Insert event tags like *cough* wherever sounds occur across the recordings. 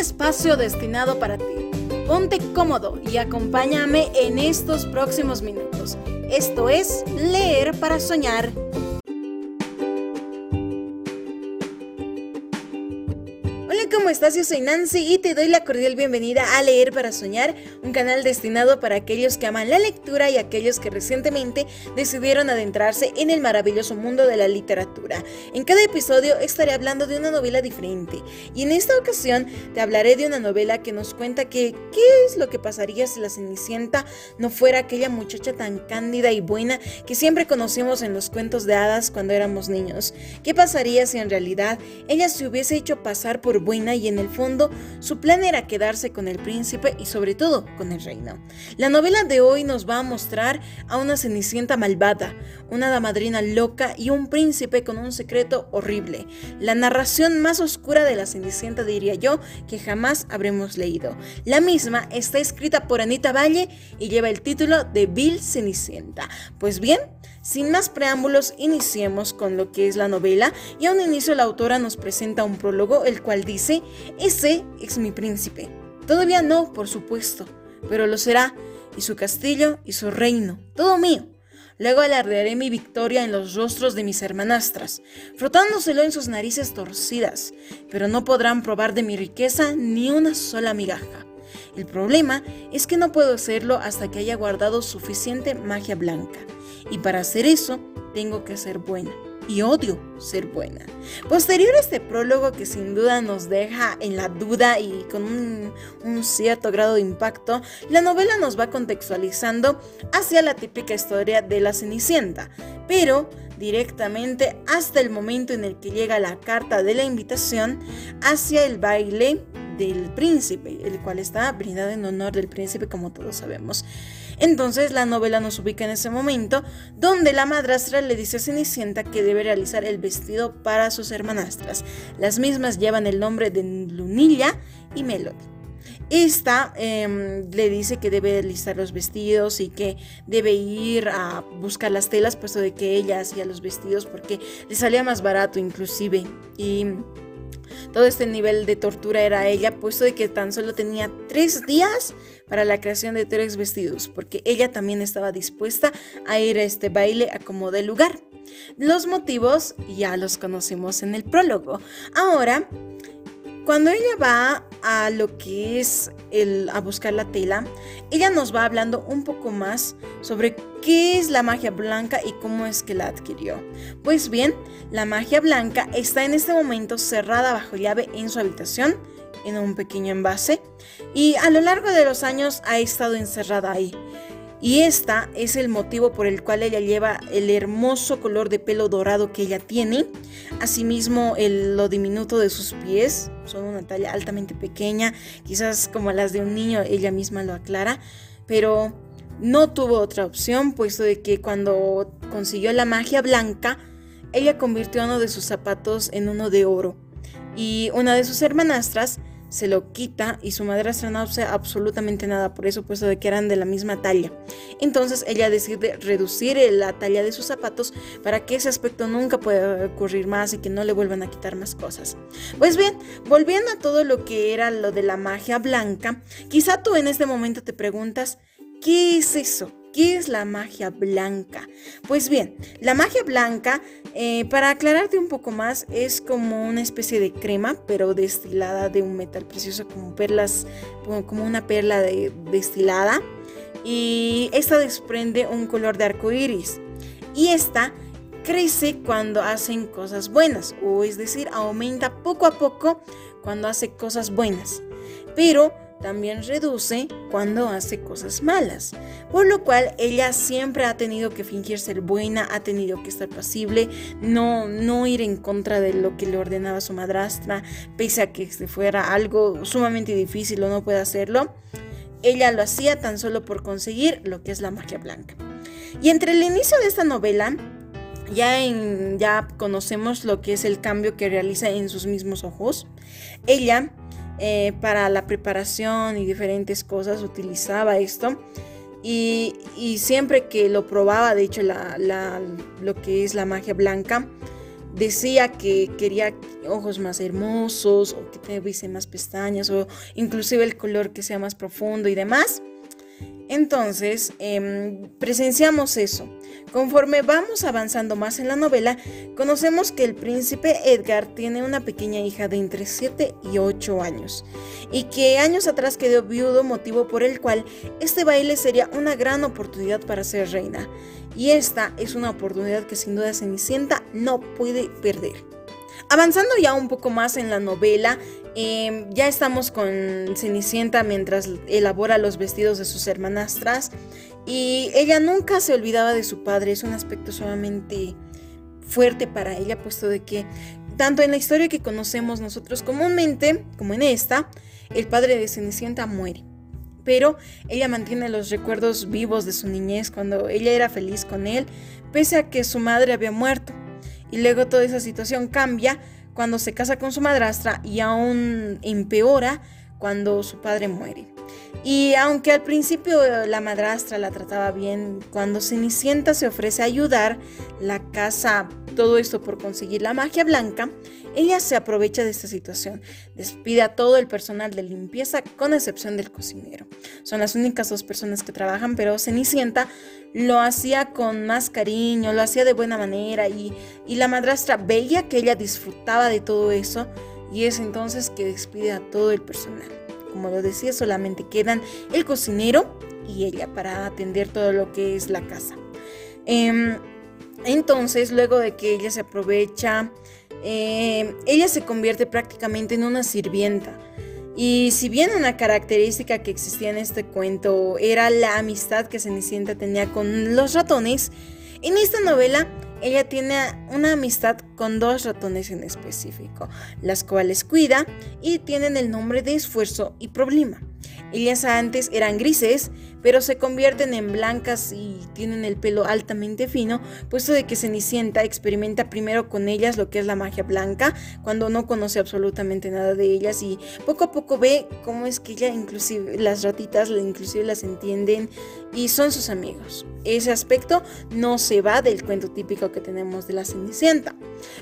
espacio destinado para ti. Ponte cómodo y acompáñame en estos próximos minutos. Esto es Leer para Soñar estás? Yo soy Nancy y te doy la cordial bienvenida a Leer para Soñar, un canal destinado para aquellos que aman la lectura y aquellos que recientemente decidieron adentrarse en el maravilloso mundo de la literatura. En cada episodio estaré hablando de una novela diferente y en esta ocasión te hablaré de una novela que nos cuenta que qué es lo que pasaría si la Cenicienta no fuera aquella muchacha tan cándida y buena que siempre conocimos en los cuentos de hadas cuando éramos niños. ¿Qué pasaría si en realidad ella se hubiese hecho pasar por buena en el fondo su plan era quedarse con el príncipe y sobre todo con el reino. La novela de hoy nos va a mostrar a una cenicienta malvada, una damadrina loca y un príncipe con un secreto horrible. La narración más oscura de la cenicienta diría yo que jamás habremos leído. La misma está escrita por Anita Valle y lleva el título de Bill Cenicienta. Pues bien, sin más preámbulos, iniciemos con lo que es la novela y a un inicio la autora nos presenta un prólogo el cual dice, ese es mi príncipe. Todavía no, por supuesto, pero lo será, y su castillo y su reino, todo mío. Luego alardearé mi victoria en los rostros de mis hermanastras, frotándoselo en sus narices torcidas, pero no podrán probar de mi riqueza ni una sola migaja. El problema es que no puedo hacerlo hasta que haya guardado suficiente magia blanca. Y para hacer eso, tengo que ser buena. Y odio ser buena. Posterior a este prólogo que sin duda nos deja en la duda y con un, un, cierto grado de impacto, la novela nos va contextualizando hacia la típica historia de la Cenicienta, pero directamente hasta el momento en el que llega la carta de la invitación hacia el baile del príncipe, el cual está brindado en honor del príncipe como todos sabemos. Entonces la novela nos ubica en ese momento donde la madrastra le dice a Cenicienta que debe realizar el vestido para sus hermanastras. Las mismas llevan el nombre de Lunilla y Melody. Esta em, le dice que debe listar los vestidos y que debe ir a buscar las telas, puesto de que ella hacía los vestidos porque le salía más barato inclusive. Y todo este nivel de tortura era ella, puesto de que tan solo tenía tres días para la creación de tres vestidos, porque ella también estaba dispuesta a ir a este baile a como de lugar. Los motivos ya los conocimos en el prólogo. Ahora, cuando ella va a lo que es a buscar la tela, ella nos va hablando un poco más sobre qué es la magia blanca y cómo es que la adquirió. Pues bien, la magia blanca está en este momento cerrada bajo llave en su habitación, en un pequeño envase, y a lo largo de los años ha estado encerrada ahí. Y esta es el motivo por el cual ella lleva el hermoso color de pelo dorado que ella tiene. Asimismo, el, lo diminuto de sus pies. Son una talla altamente pequeña, quizás como las de un niño, ella misma lo aclara. Pero no tuvo otra opción, puesto de que cuando consiguió la magia blanca, ella convirtió uno de sus zapatos en uno de oro. Y una de sus hermanastras se lo quita y su madrastra no hace absolutamente nada por eso, puesto de que eran de la misma talla. Entonces ella decide reducir la talla de sus zapatos para que ese aspecto nunca pueda ocurrir más y que no le vuelvan a quitar más cosas. Pues bien, volviendo a todo lo que era lo de la magia blanca, quizá tú en este momento te preguntas, ¿qué es eso? ¿Qué es la magia blanca? Pues bien, la magia blanca, eh, para aclararte un poco más, es como una especie de crema, pero destilada de un metal precioso, como perlas, como una perla destilada. Y esta desprende un color de arco iris. Y esta crece cuando hacen cosas buenas, o es decir, aumenta poco a poco cuando hace cosas buenas. Pero también reduce cuando hace cosas malas, por lo cual ella siempre ha tenido que fingir ser buena, ha tenido que estar pasible, no, no ir en contra de lo que le ordenaba su madrastra, pese a que fuera algo sumamente difícil o no puede hacerlo. Ella lo hacía tan solo por conseguir lo que es la magia blanca. Y entre el inicio de esta novela, ya, en, ya conocemos lo que es el cambio que realiza en sus mismos ojos. Ella eh, para la preparación y diferentes cosas utilizaba esto. Y, siempre que lo probaba, de hecho, la, lo que es la magia blanca, decía que quería ojos más hermosos o que tuviese más pestañas o inclusive el color que sea más profundo y demás. Entonces, em, presenciamos eso. Conforme vamos avanzando más en la novela, conocemos que el príncipe Edgar tiene una pequeña hija de entre 7 y 8 años, y que años atrás quedó viudo, motivo por el cual este baile sería una gran oportunidad para ser reina. Y esta es una oportunidad que sin duda Cenicienta no puede perder. Avanzando ya un poco más en la novela, em, ya estamos con Cenicienta mientras elabora los vestidos de sus hermanastras y ella nunca se olvidaba de su padre, es un aspecto sumamente fuerte para ella, puesto de que tanto en la historia que conocemos nosotros comúnmente, como en esta, el padre de Cenicienta muere. Pero ella mantiene los recuerdos vivos de su niñez cuando ella era feliz con él, pese a que su madre había muerto. Y luego toda esa situación cambia cuando se casa con su madrastra y aún empeora cuando su padre muere. Y aunque al principio la madrastra la trataba bien, cuando Cenicienta se ofrece a ayudar, la casa, todo esto por conseguir la magia blanca, ella se aprovecha de esta situación, despide a todo el personal de limpieza con excepción del cocinero. Son las únicas dos personas que trabajan, pero Cenicienta lo hacía con más cariño, lo hacía de buena manera y, y la madrastra veía que ella disfrutaba de todo eso y es entonces que despide a todo el personal. Como lo decía, solamente quedan el cocinero y ella para atender todo lo que es la casa. Em, entonces, luego de que ella se aprovecha, em, ella se convierte prácticamente en una sirvienta. Y si bien una característica que existía en este cuento era la amistad que Cenicienta tenía con los ratones, en esta novela ella tiene una amistad con dos ratones en específico, las cuales cuida y tienen el nombre de esfuerzo y problema. Ellas antes eran grises, pero se convierten en blancas y tienen el pelo altamente fino, puesto de que Cenicienta experimenta primero con ellas lo que es la magia blanca, cuando no conoce absolutamente nada de ellas y poco a poco ve cómo es que ella inclusive las ratitas inclusive las entienden y son sus amigos. Ese aspecto no se va del cuento típico que tenemos de la Cenicienta.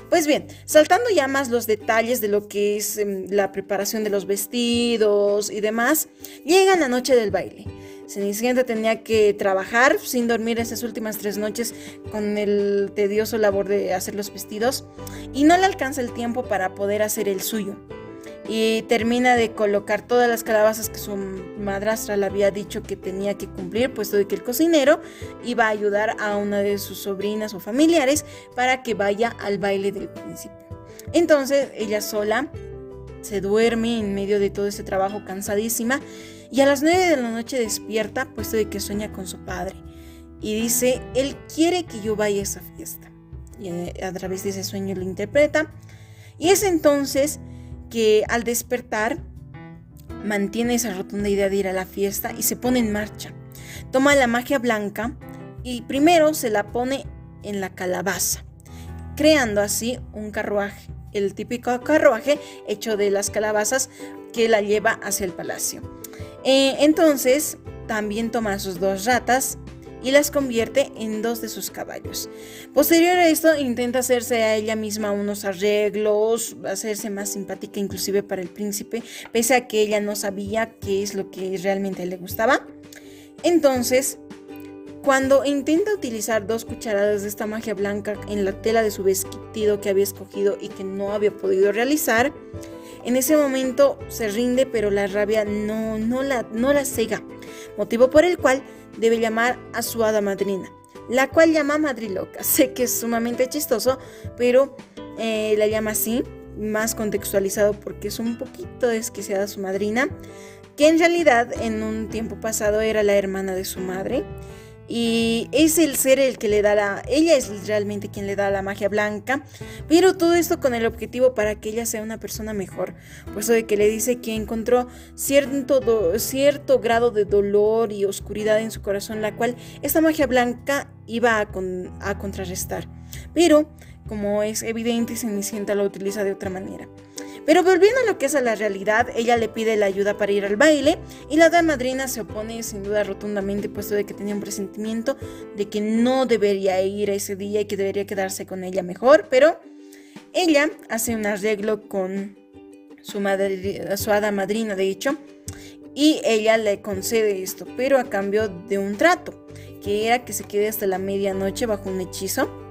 Pues bien, saltando ya más los detalles de lo que es em, la preparación de los vestidos y demás, llega la noche del baile. Cenicienta tenía que trabajar sin dormir esas últimas tres noches con el tedioso labor de hacer los vestidos y no le alcanza el tiempo para poder hacer el suyo. Y termina de colocar todas las calabazas que su madrastra le había dicho que tenía que cumplir, puesto de que el cocinero iba a ayudar a una de sus sobrinas o familiares para que vaya al baile del príncipe. Entonces ella sola se duerme en medio de todo ese trabajo cansadísima y a las 9 de la noche despierta, puesto de que sueña con su padre. Y dice, él quiere que yo vaya a esa fiesta. Y eh, a través de ese sueño lo interpreta. Y es entonces que al despertar mantiene esa rotunda idea de ir a la fiesta y se pone en marcha. Toma la magia blanca y primero se la pone en la calabaza, creando así un carruaje, el típico carruaje hecho de las calabazas que la lleva hacia el palacio. Eh, entonces, también toma sus dos ratas y las convierte en dos de sus caballos. Posterior a esto, intenta hacerse a ella misma unos arreglos, hacerse más simpática inclusive para el príncipe, pese a que ella no sabía qué es lo que realmente le gustaba. Entonces, cuando intenta utilizar dos cucharadas de esta magia blanca en la tela de su vestido que había escogido y que no había podido realizar, en ese momento se rinde, pero la rabia no, la, no la cega, motivo por el cual debe llamar a su hada madrina, la cual llama Madriloca. *laughs* Sé que es sumamente chistoso, pero eh, la llama así, más contextualizado porque es un poquito desquiciada su madrina, que en realidad en un tiempo pasado era la hermana de su madre y es el ser el que le da la, ella es realmente quien le da la magia blanca, pero todo esto con el objetivo para que ella sea una persona mejor, puesto de que le dice que encontró cierto, cierto grado de dolor y oscuridad en su corazón, la cual esta magia blanca iba a, a contrarrestar, pero como es evidente, Cenicienta lo utiliza de otra manera. Pero volviendo a lo que es a la realidad, ella le pide la ayuda para ir al baile y la dama madrina se opone sin duda rotundamente, puesto de que tenía un presentimiento de que no debería ir ese día y que debería quedarse con ella mejor, pero Ella hace un arreglo con su, madre, su hada madrina, de hecho, y ella le concede esto, pero a cambio de un trato, que era que se quede hasta la medianoche bajo un hechizo.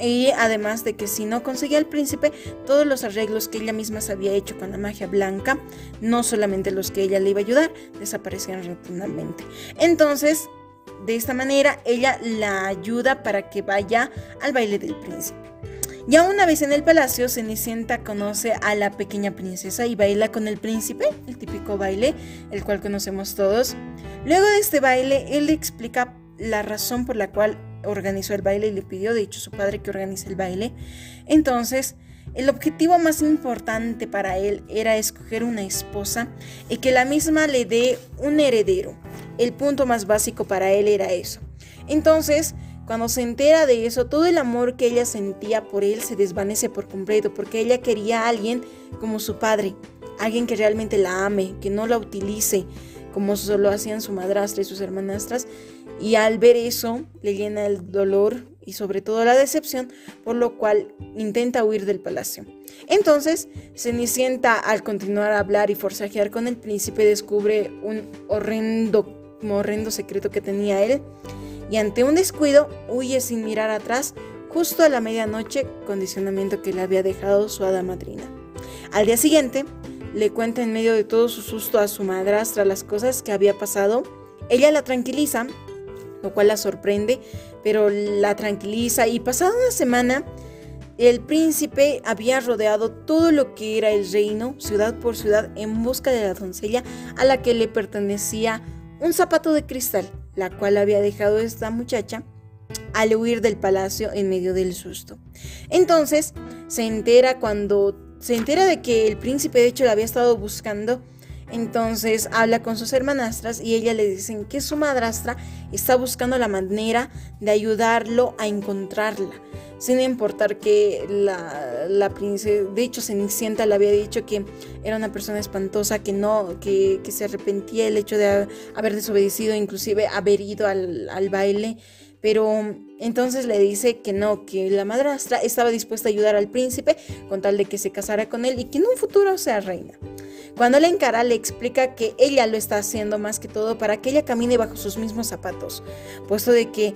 Y además de que si no conseguía al príncipe, todos los arreglos que ella misma se había hecho con la magia blanca, no solamente los que ella le iba a ayudar, desaparecían rotundamente. Entonces, de esta manera, ella la ayuda para que vaya al baile del príncipe. Ya una vez en el palacio, Cenicienta conoce a la pequeña princesa y baila con el príncipe, el típico baile, el cual conocemos todos. Luego de este baile, él le explica la razón por la cual organizó el baile y le pidió, de hecho, su padre que organice el baile. Entonces, el objetivo más importante para él era escoger una esposa y que la misma le dé un heredero. El punto más básico para él era eso. Entonces, cuando se entera de eso, todo el amor que ella sentía por él se desvanece por completo, porque ella quería a alguien como su padre, alguien que realmente la ame, que no la utilice como solo hacían su madrastra y sus hermanastras. Y al ver eso, le llena el dolor y sobre todo la decepción, por lo cual intenta huir del palacio. Entonces, Cenicienta, al continuar a hablar y forcejear con el príncipe, descubre un horrendo, horrendo secreto que tenía él y ante un descuido huye sin mirar atrás justo a la medianoche, condicionamiento que le había dejado su hada madrina. Al día siguiente, le cuenta en medio de todo su susto a su madrastra las cosas que había pasado. Ella la tranquiliza, lo cual la sorprende, pero la tranquiliza y pasada una semana, el príncipe había rodeado todo lo que era el reino, ciudad por ciudad, en busca de la doncella a la que le pertenecía un zapato de cristal la cual había dejado esta muchacha al huir del palacio en medio del susto. Entonces se entera cuando se entera de que el príncipe de hecho la había estado buscando. Entonces habla con sus hermanastras y ella le dicen que su madrastra está buscando la manera de ayudarlo a encontrarla sin importar que la, la princesa, de hecho Cenicienta le había dicho que era una persona espantosa, que no, que, se arrepentía el hecho de haber desobedecido, inclusive haber ido al, al baile, pero entonces le dice que no, que la madrastra estaba dispuesta a ayudar al príncipe con tal de que se casara con él y que en un futuro sea reina. Cuando la encara le explica que ella lo está haciendo más que todo para que ella camine bajo sus mismos zapatos, puesto de que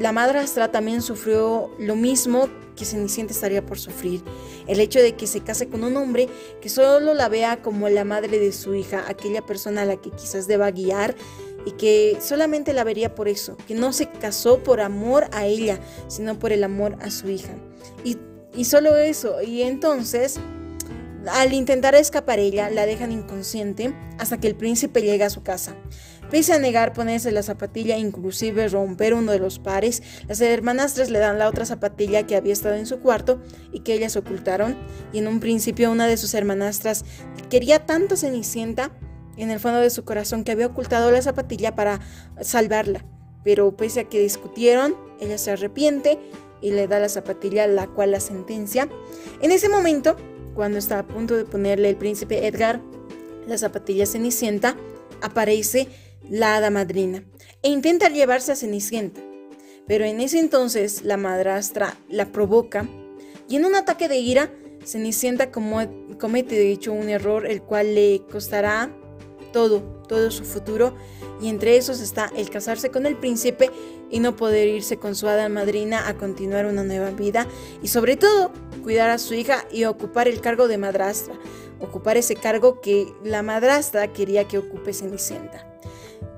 la madrastra también sufrió lo mismo que Cenicienta estaría por sufrir. El hecho de que se case con un hombre que solo la vea como la madre de su hija, aquella persona a la que quizás deba guiar y que solamente la vería por eso, que no se casó por amor a ella, sino por el amor a su hija. Y, y solo eso. Y entonces, al intentar escapar ella, la dejan inconsciente hasta que el príncipe llega a su casa. Pese a negar ponerse la zapatilla, inclusive romper uno de los pares, las hermanastras le dan la otra zapatilla que había estado en su cuarto y que ellas ocultaron. Y en un principio una de sus hermanastras quería tanto Cenicienta en el fondo de su corazón que había ocultado la zapatilla para salvarla. Pero pese a que discutieron, ella se arrepiente y le da la zapatilla, la cual la sentencia. En ese momento, cuando está a punto de ponerle el príncipe Edgar la zapatilla Cenicienta, aparece la hada madrina, e intenta llevarse a Cenicienta. Pero en ese entonces la madrastra la provoca y en un ataque de ira, Cenicienta comete de hecho un error el cual le costará todo, todo su futuro y entre esos está el casarse con el príncipe y no poder irse con su hada madrina a continuar una nueva vida y sobre todo cuidar a su hija y ocupar el cargo de madrastra, ocupar ese cargo que la madrastra quería que ocupe Cenicienta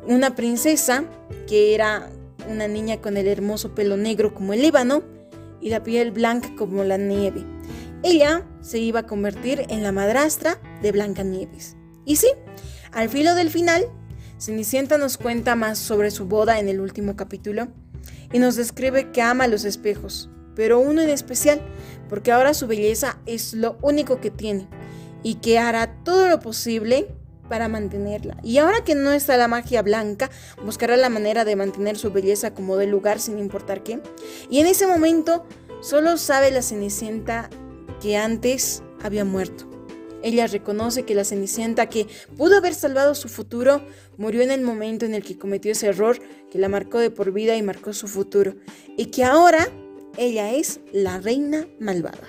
una princesa que era una niña con el hermoso pelo negro como el ébano y la piel blanca como la nieve. Ella se iba a convertir en la madrastra de Blancanieves. Y sí, al filo del final, Cenicienta nos cuenta más sobre su boda en el último capítulo y nos describe que ama los espejos, pero uno en especial, porque ahora su belleza es lo único que tiene y que hará todo lo posible para mantenerla. Y ahora que no está la magia blanca, buscará la manera de mantener su belleza como de lugar sin importar qué. Y en ese momento solo sabe la Cenicienta que antes había muerto. Ella reconoce que la Cenicienta que pudo haber salvado su futuro murió en el momento en el que cometió ese error que la marcó de por vida y marcó su futuro. Y que ahora ella es la reina malvada.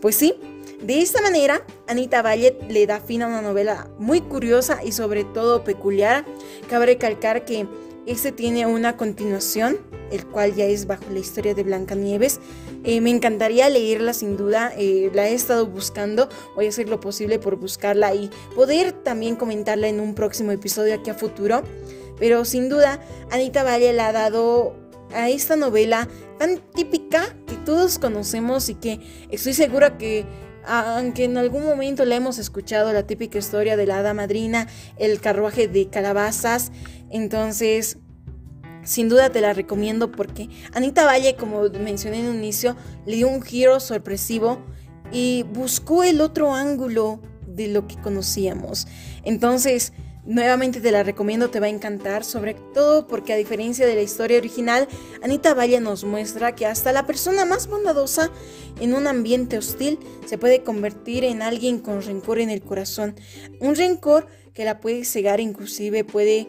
Pues sí, de esta manera, Anita Valle le da fin a una novela muy curiosa y sobre todo peculiar. Cabe recalcar que este tiene una continuación, el cual ya es bajo la historia de Blancanieves. Eh, me encantaría leerla sin duda, eh, la he estado buscando, voy a hacer lo posible por buscarla y poder también comentarla en un próximo episodio aquí a futuro. Pero sin duda, Anita Valle le ha dado a esta novela tan típica que todos conocemos y que estoy segura que aunque en algún momento le hemos escuchado la típica historia de la hada madrina, el carruaje de calabazas, entonces sin duda te la recomiendo porque Anita Valle, como mencioné en un inicio, le dio un giro sorpresivo y buscó el otro ángulo de lo que conocíamos. Entonces, Nuevamente te la recomiendo, te va a encantar, sobre todo porque a diferencia de la historia original, Anita Valle nos muestra que hasta la persona más bondadosa en un ambiente hostil se puede convertir en alguien con rencor en el corazón. Un rencor que la puede cegar, inclusive puede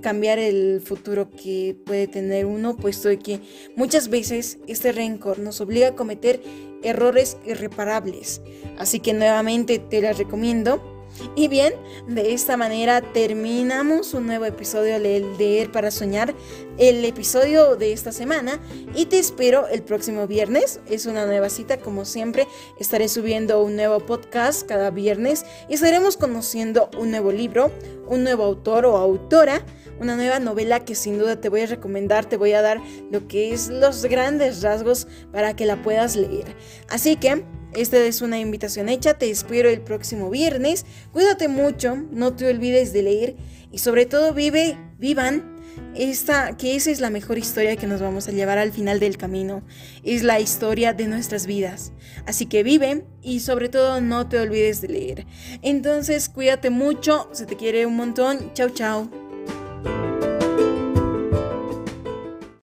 cambiar el futuro que puede tener uno, puesto que muchas veces este rencor nos obliga a cometer errores irreparables. Así que nuevamente te la recomiendo. Y bien, de esta manera terminamos un nuevo episodio de Leer para Soñar, el episodio de esta semana, y te espero el próximo viernes. Es una nueva cita, como siempre, estaré subiendo un nuevo podcast cada viernes y estaremos conociendo un nuevo libro, un nuevo autor o autora una nueva novela que sin duda te voy a recomendar, te voy a dar lo que es los grandes rasgos para que la puedas leer. Así que esta es una invitación hecha, te espero el próximo viernes. Cuídate mucho, no te olvides de leer y sobre todo vive, vivan esta, que esa es la mejor historia que nos vamos a llevar al final del camino. Es la historia de nuestras vidas. Así que vive y sobre todo no te olvides de leer. Entonces cuídate mucho, se te quiere un montón. Chao, chao.